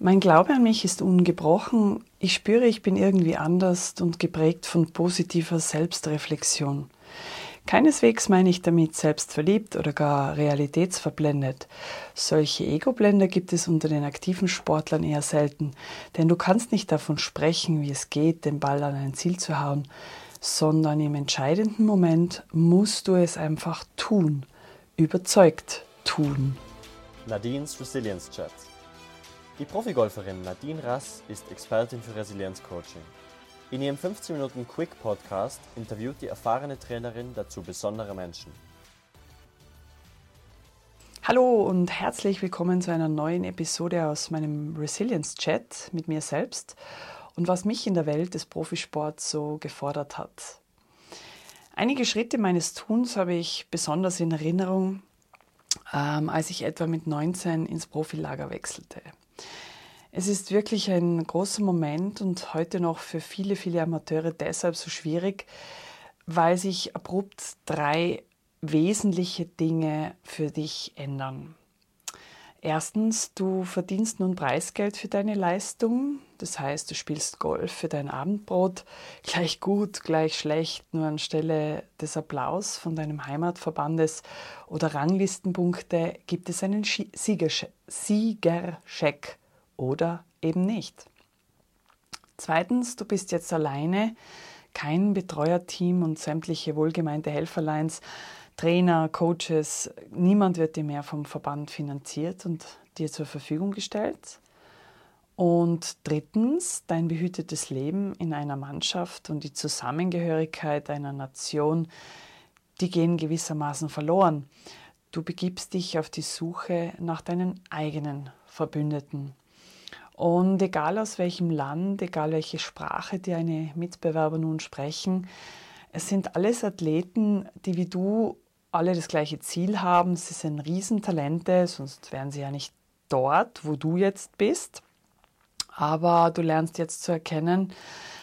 Mein Glaube an mich ist ungebrochen. Ich spüre, ich bin irgendwie anders und geprägt von positiver Selbstreflexion. Keineswegs meine ich damit selbstverliebt oder gar realitätsverblendet. Solche Ego-Blender gibt es unter den aktiven Sportlern eher selten, denn du kannst nicht davon sprechen, wie es geht, den Ball an ein Ziel zu hauen, sondern im entscheidenden Moment musst du es einfach tun, überzeugt tun. Nadines Resilience Chat die Profigolferin Nadine Rass ist Expertin für Resilienzcoaching. In ihrem 15 Minuten Quick Podcast interviewt die erfahrene Trainerin dazu besondere Menschen. Hallo und herzlich willkommen zu einer neuen Episode aus meinem Resilience Chat mit mir selbst und was mich in der Welt des Profisports so gefordert hat. Einige Schritte meines Tuns habe ich besonders in Erinnerung, ähm, als ich etwa mit 19 ins Profilager wechselte. Es ist wirklich ein großer Moment und heute noch für viele, viele Amateure deshalb so schwierig, weil sich abrupt drei wesentliche Dinge für dich ändern. Erstens, du verdienst nun Preisgeld für deine Leistung. Das heißt, du spielst Golf für dein Abendbrot. Gleich gut, gleich schlecht, nur anstelle des Applaus von deinem Heimatverbandes oder Ranglistenpunkte gibt es einen Siegercheck oder eben nicht. Zweitens, du bist jetzt alleine, kein Betreuerteam und sämtliche wohlgemeinte Helferleins, Trainer, Coaches, niemand wird dir mehr vom Verband finanziert und dir zur Verfügung gestellt. Und drittens, dein behütetes Leben in einer Mannschaft und die Zusammengehörigkeit einer Nation, die gehen gewissermaßen verloren. Du begibst dich auf die Suche nach deinen eigenen Verbündeten. Und egal aus welchem Land, egal welche Sprache deine Mitbewerber nun sprechen, es sind alles Athleten, die wie du alle das gleiche Ziel haben. Sie sind Riesentalente, sonst wären sie ja nicht dort, wo du jetzt bist. Aber du lernst jetzt zu erkennen,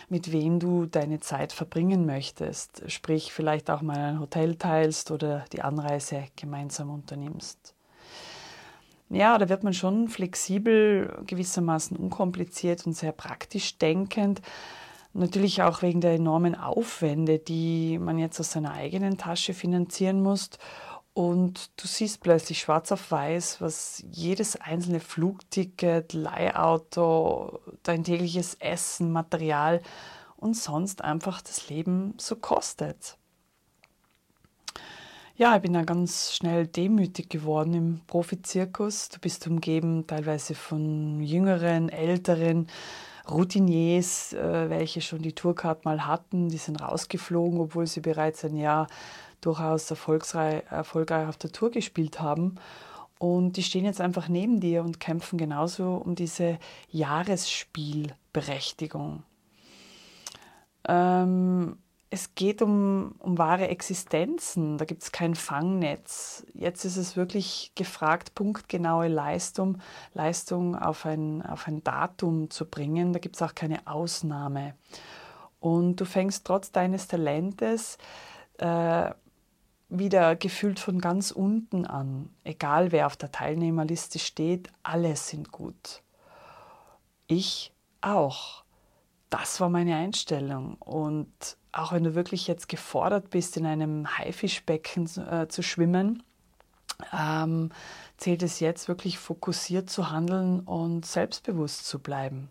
mit wem du deine Zeit verbringen möchtest. Sprich, vielleicht auch mal ein Hotel teilst oder die Anreise gemeinsam unternimmst ja, da wird man schon flexibel, gewissermaßen unkompliziert und sehr praktisch denkend. Natürlich auch wegen der enormen Aufwände, die man jetzt aus seiner eigenen Tasche finanzieren muss. Und du siehst plötzlich schwarz auf weiß, was jedes einzelne Flugticket, Leihauto, dein tägliches Essen, Material und sonst einfach das Leben so kostet ja, ich bin da ganz schnell demütig geworden im Profizirkus. Du bist umgeben teilweise von jüngeren, älteren Routiniers, äh, welche schon die Tourcard mal hatten. Die sind rausgeflogen, obwohl sie bereits ein Jahr durchaus erfolgreich, auf der Tour gespielt haben. Und die stehen jetzt einfach neben dir und kämpfen genauso um diese Jahresspielberechtigung. Ähm, es geht um, um wahre Existenzen, da gibt es kein Fangnetz. Jetzt ist es wirklich gefragt, punktgenaue Leistung, Leistung auf, ein, auf ein Datum zu bringen. Da gibt es auch keine Ausnahme. Und du fängst trotz deines Talentes äh, wieder gefühlt von ganz unten an. Egal wer auf der Teilnehmerliste steht, alle sind gut. Ich auch. Das war meine Einstellung. Und auch wenn du wirklich jetzt gefordert bist, in einem Haifischbecken äh, zu schwimmen, ähm, zählt es jetzt wirklich fokussiert zu handeln und selbstbewusst zu bleiben.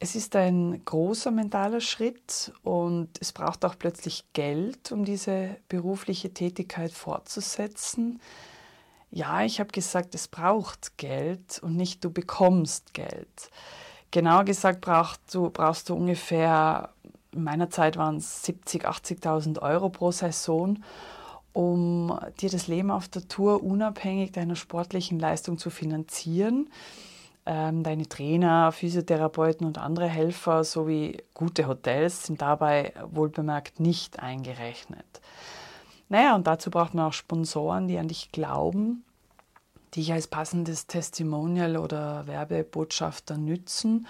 Es ist ein großer mentaler Schritt und es braucht auch plötzlich Geld, um diese berufliche Tätigkeit fortzusetzen. Ja, ich habe gesagt, es braucht Geld und nicht du bekommst Geld. Genauer gesagt brauchst du, brauchst du ungefähr in meiner Zeit waren es 70.000, 80.000 Euro pro Saison, um dir das Leben auf der Tour unabhängig deiner sportlichen Leistung zu finanzieren. Ähm, deine Trainer, Physiotherapeuten und andere Helfer sowie gute Hotels sind dabei wohlbemerkt nicht eingerechnet. Naja, und dazu braucht man auch Sponsoren, die an dich glauben, die dich als passendes Testimonial oder Werbebotschafter nützen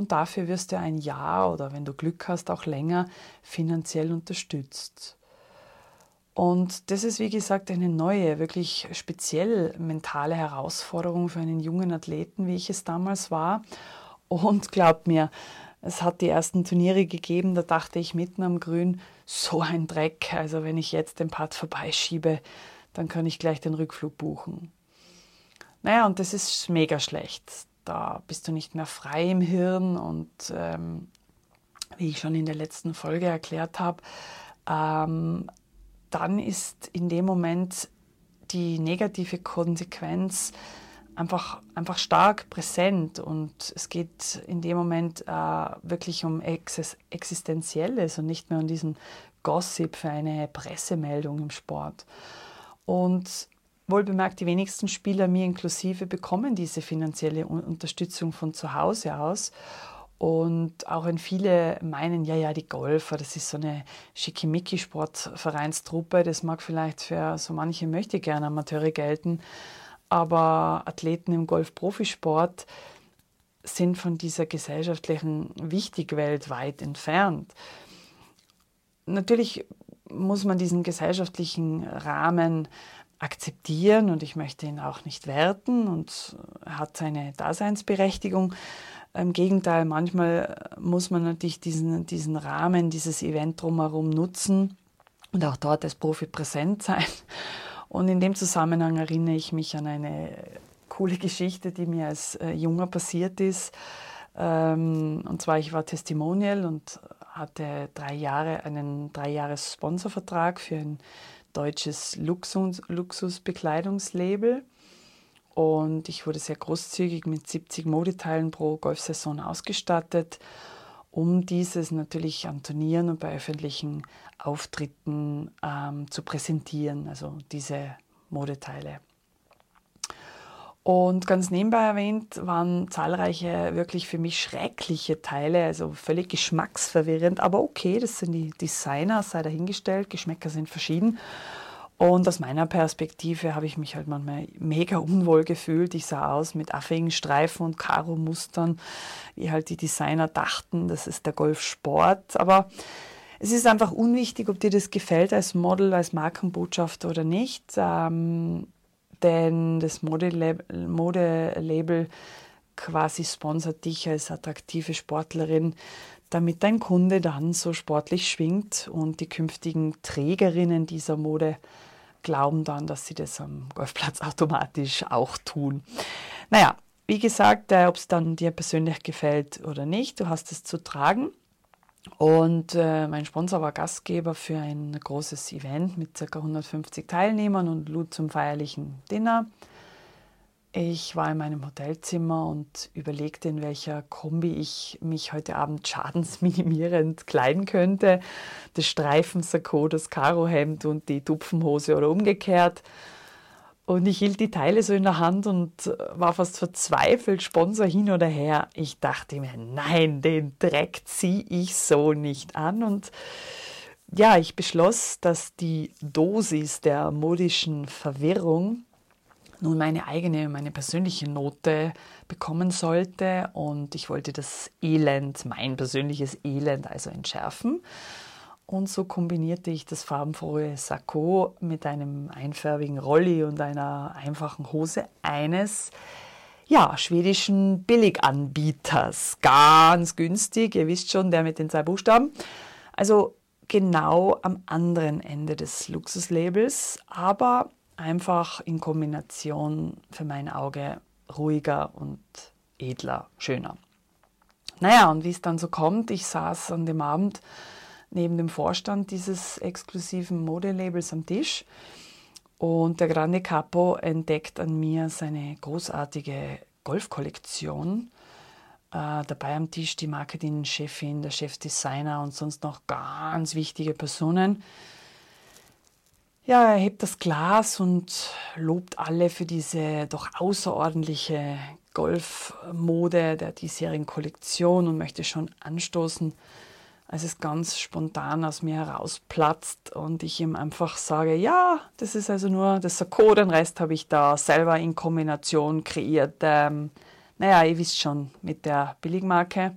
und dafür wirst du ein Jahr oder wenn du Glück hast, auch länger finanziell unterstützt. Und das ist, wie gesagt, eine neue, wirklich speziell mentale Herausforderung für einen jungen Athleten, wie ich es damals war. Und glaubt mir, es hat die ersten Turniere gegeben, da dachte ich mitten am Grün, so ein Dreck. Also wenn ich jetzt den Putt vorbeischiebe, dann kann ich gleich den Rückflug buchen. Naja, und das ist mega schlecht. Da bist du nicht mehr frei im Hirn und ähm, wie ich schon in der letzten Folge erklärt habe, ähm, dann ist in dem Moment die negative Konsequenz einfach, einfach stark präsent und es geht in dem Moment äh, wirklich um Ex Existenzielles und nicht mehr um diesen Gossip für eine Pressemeldung im Sport. Und wohl bemerkt, die wenigsten Spieler, mir inklusive, bekommen diese finanzielle Unterstützung von zu Hause aus. Und auch wenn viele meinen, ja, ja, die Golfer, das ist so eine Schickimicki-Sportvereinstruppe, das mag vielleicht für so manche möchte gerne Amateure gelten, aber Athleten im Golf-Profisport sind von dieser gesellschaftlichen Wichtigwelt weit entfernt. Natürlich muss man diesen gesellschaftlichen Rahmen akzeptieren und ich möchte ihn auch nicht werten und er hat seine Daseinsberechtigung. Im Gegenteil, manchmal muss man natürlich diesen, diesen Rahmen, dieses Event drumherum nutzen und auch dort als Profi präsent sein. Und in dem Zusammenhang erinnere ich mich an eine coole Geschichte, die mir als äh, Junger passiert ist. Ähm, und zwar, ich war Testimonial und hatte drei Jahre einen dreijahres Sponsorvertrag für ein deutsches Luxus, Luxusbekleidungslabel. Und ich wurde sehr großzügig mit 70 Modeteilen pro Golfsaison ausgestattet, um dieses natürlich an Turnieren und bei öffentlichen Auftritten ähm, zu präsentieren, also diese Modeteile. Und ganz nebenbei erwähnt waren zahlreiche wirklich für mich schreckliche Teile, also völlig geschmacksverwirrend, aber okay, das sind die Designer, sei dahingestellt, Geschmäcker sind verschieden. Und aus meiner Perspektive habe ich mich halt manchmal mega unwohl gefühlt. Ich sah aus mit affigen Streifen und Karo-Mustern, wie halt die Designer dachten, das ist der Golfsport. Aber es ist einfach unwichtig, ob dir das gefällt als Model, als Markenbotschafter oder nicht. Ähm, denn das Modelabel quasi sponsert dich als attraktive Sportlerin, damit dein Kunde dann so sportlich schwingt und die künftigen Trägerinnen dieser Mode glauben dann, dass sie das am Golfplatz automatisch auch tun. Naja, wie gesagt, äh, ob es dann dir persönlich gefällt oder nicht, du hast es zu tragen. Und äh, mein Sponsor war Gastgeber für ein großes Event mit ca. 150 Teilnehmern und lud zum feierlichen Dinner. Ich war in meinem Hotelzimmer und überlegte, in welcher Kombi ich mich heute Abend schadensminimierend kleiden könnte. Das Streifensakko, das Karohemd und die Tupfenhose oder umgekehrt. Und ich hielt die Teile so in der Hand und war fast verzweifelt, Sponsor hin oder her. Ich dachte mir, nein, den Dreck ziehe ich so nicht an. Und ja, ich beschloss, dass die Dosis der modischen Verwirrung nun meine eigene, meine persönliche Note bekommen sollte. Und ich wollte das Elend, mein persönliches Elend also entschärfen. Und so kombinierte ich das farbenfrohe Sakko mit einem einfärbigen Rolli und einer einfachen Hose eines ja, schwedischen Billiganbieters. Ganz günstig, ihr wisst schon, der mit den zwei Buchstaben. Also genau am anderen Ende des Luxuslabels, aber einfach in Kombination für mein Auge ruhiger und edler, schöner. Naja, und wie es dann so kommt, ich saß an dem Abend neben dem Vorstand dieses exklusiven Modelabels am Tisch. Und der Grande Capo entdeckt an mir seine großartige Golfkollektion. Äh, dabei am Tisch die Marketingchefin, der Chefdesigner und sonst noch ganz wichtige Personen. Ja, er hebt das Glas und lobt alle für diese doch außerordentliche Golfmode der diesjährigen Kollektion und möchte schon anstoßen als es ganz spontan aus mir herausplatzt und ich ihm einfach sage, ja, das ist also nur das Sakko, den Rest habe ich da selber in Kombination kreiert. Ähm, naja, ihr wisst schon, mit der Billigmarke.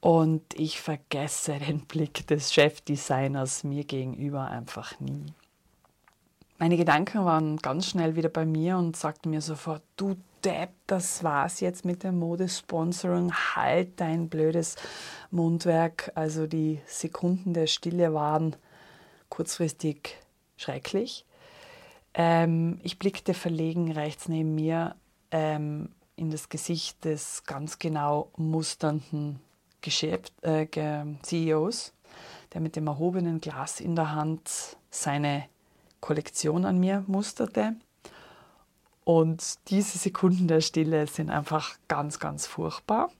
Und ich vergesse den Blick des Chefdesigners mir gegenüber einfach nie. Meine Gedanken waren ganz schnell wieder bei mir und sagten mir sofort, du Depp, das war's jetzt mit dem Modesponsoring, halt dein blödes Mundwerk. Also die Sekunden der Stille waren kurzfristig schrecklich. Ähm, ich blickte verlegen rechts neben mir ähm, in das Gesicht des ganz genau musternden Geschäft, äh, CEOs, der mit dem erhobenen Glas in der Hand seine Kollektion an mir musterte. Und diese Sekunden der Stille sind einfach ganz, ganz furchtbar.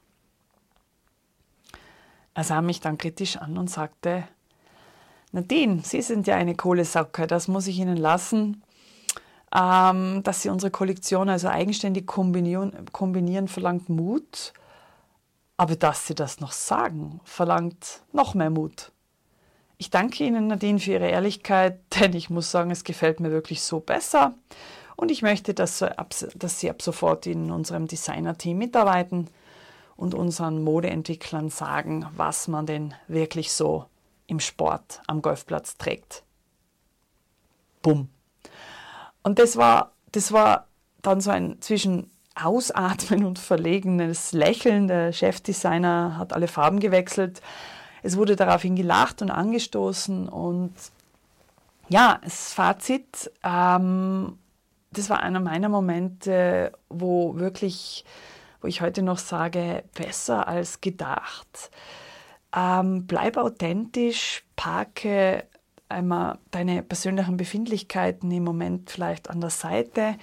Er sah mich dann kritisch an und sagte, Nadine, Sie sind ja eine Kohlesacke, das muss ich Ihnen lassen. Ähm, dass Sie unsere Kollektion also eigenständig kombinieren, kombinieren, verlangt Mut. Aber dass Sie das noch sagen, verlangt noch mehr Mut. Ich danke Ihnen, Nadine, für Ihre Ehrlichkeit, denn ich muss sagen, es gefällt mir wirklich so besser. Und ich möchte, dass, Sie ab sofort in unserem Designer-Team mitarbeiten und unseren Modeentwicklern sagen, was man denn wirklich so im Sport am Golfplatz trägt. Bumm. Und das war, das war dann so ein zwischen Ausatmen und verlegenes Lächeln. Der Chefdesigner hat alle Farben gewechselt. Es wurde daraufhin gelacht und angestoßen und ja, das Fazit, ähm, das war einer meiner Momente, wo wirklich, wo ich heute noch sage, besser als gedacht. Ähm, bleib authentisch, parke einmal deine persönlichen Befindlichkeiten im Moment vielleicht an der Seite,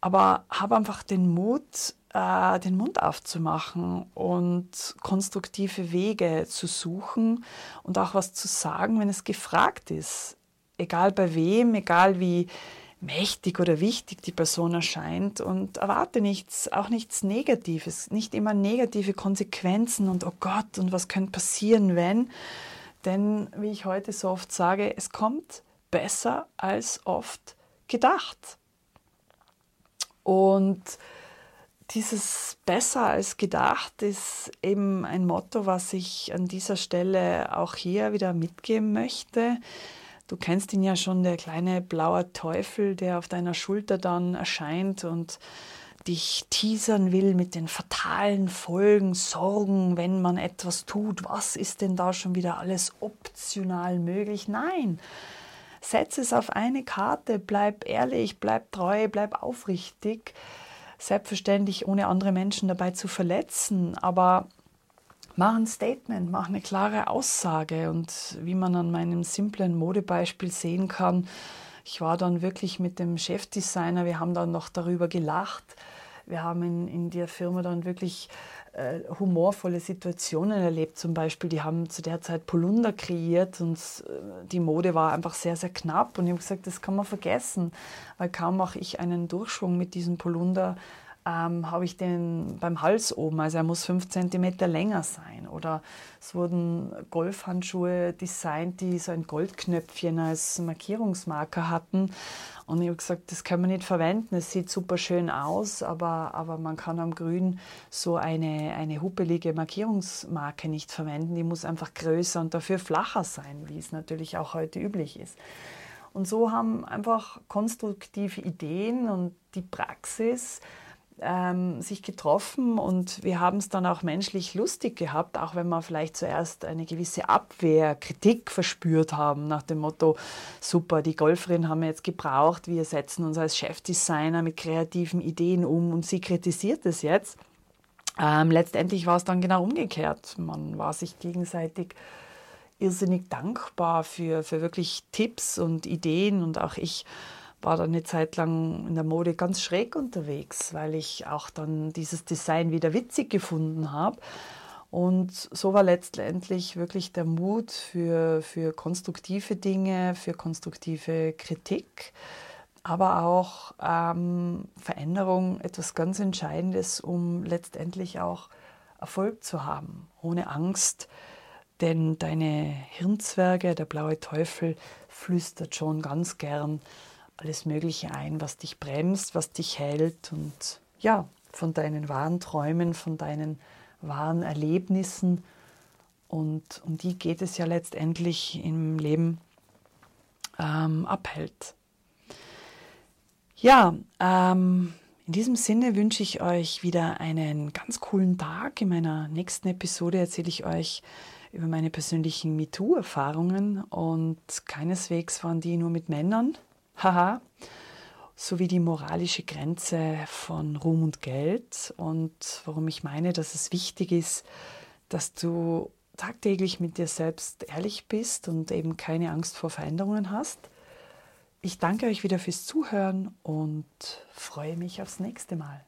aber habe einfach den Mut, äh, den Mund aufzumachen und konstruktive Wege zu suchen und auch was zu sagen, wenn es gefragt ist. Egal bei wem, egal wie, mächtig oder wichtig die Person erscheint und erwarte nichts, auch nichts Negatives, nicht immer negative Konsequenzen und oh Gott und was könnte passieren, wenn. Denn wie ich heute so oft sage, es kommt besser als oft gedacht. Und dieses besser als gedacht ist eben ein Motto, was ich an dieser Stelle auch hier wieder mitgeben möchte. Du kennst ihn ja schon, der kleine blaue Teufel, der auf deiner Schulter dann erscheint und dich teasern will mit den fatalen Folgen, Sorgen, wenn man etwas tut. Was ist denn da schon wieder alles optional möglich? Nein, setz es auf eine Karte, bleib ehrlich, bleib treu, bleib aufrichtig. Selbstverständlich ohne andere Menschen dabei zu verletzen, aber mach ein Statement, mach eine klare Aussage. Und wie man an meinem simplen Modebeispiel sehen kann, ich war dann wirklich mit dem Chefdesigner, wir haben dann noch darüber gelacht. Wir haben in, in der Firma dann wirklich äh, humorvolle Situationen erlebt. Zum Beispiel, die haben zu der Zeit Polunder kreiert und äh, die Mode war einfach sehr, sehr knapp. Und ich habe gesagt, das kann man vergessen, weil kaum mache ich einen Durchschwung mit diesem Polunder, ähm, habe ich den beim Hals oben, also er muss fünf Zentimeter länger sein. Oder es wurden Golfhandschuhe designt, die so ein Goldknöpfchen als Markierungsmarker hatten. Und ich habe gesagt, das kann man nicht verwenden. Es sieht super schön aus, aber, aber man kann am Grün so eine, eine huppelige Markierungsmarke nicht verwenden. Die muss einfach größer und dafür flacher sein, wie es natürlich auch heute üblich ist. Und so haben einfach konstruktive Ideen und die Praxis ähm, sich getroffen und wir haben es dann auch menschlich lustig gehabt, auch wenn wir vielleicht zuerst eine gewisse Abwehr, Kritik verspürt haben nach dem Motto, super, die Golferin haben wir jetzt gebraucht, wir setzen uns als Chefdesigner mit kreativen Ideen um und sie kritisiert es jetzt. Ähm, letztendlich war es dann genau umgekehrt. Man war sich gegenseitig irrsinnig dankbar für, für wirklich Tipps und Ideen und auch ich war dann eine Zeit lang in der Mode ganz schräg unterwegs, weil ich auch dann dieses Design wieder witzig gefunden habe. Und so war letztendlich wirklich der Mut für, für konstruktive Dinge, für konstruktive Kritik, aber auch ähm, Veränderung etwas ganz Entscheidendes, um letztendlich auch Erfolg zu haben, ohne Angst. Denn deine Hirnzwerge, der blaue Teufel, flüstert schon ganz gern alles Mögliche ein, was dich bremst, was dich hält und ja, von deinen wahren Träumen, von deinen wahren Erlebnissen und um die geht es ja letztendlich im Leben, ähm, abhält. Ja, ähm, in diesem Sinne wünsche ich euch wieder einen ganz coolen Tag. In meiner nächsten Episode erzähle ich euch über meine persönlichen MeToo-Erfahrungen und keineswegs waren die nur mit Männern. Haha. sowie die moralische Grenze von Ruhm und Geld und warum ich meine, dass es wichtig ist, dass du tagtäglich mit dir selbst ehrlich bist und eben keine Angst vor Veränderungen hast. Ich danke euch wieder fürs Zuhören und freue mich aufs nächste Mal.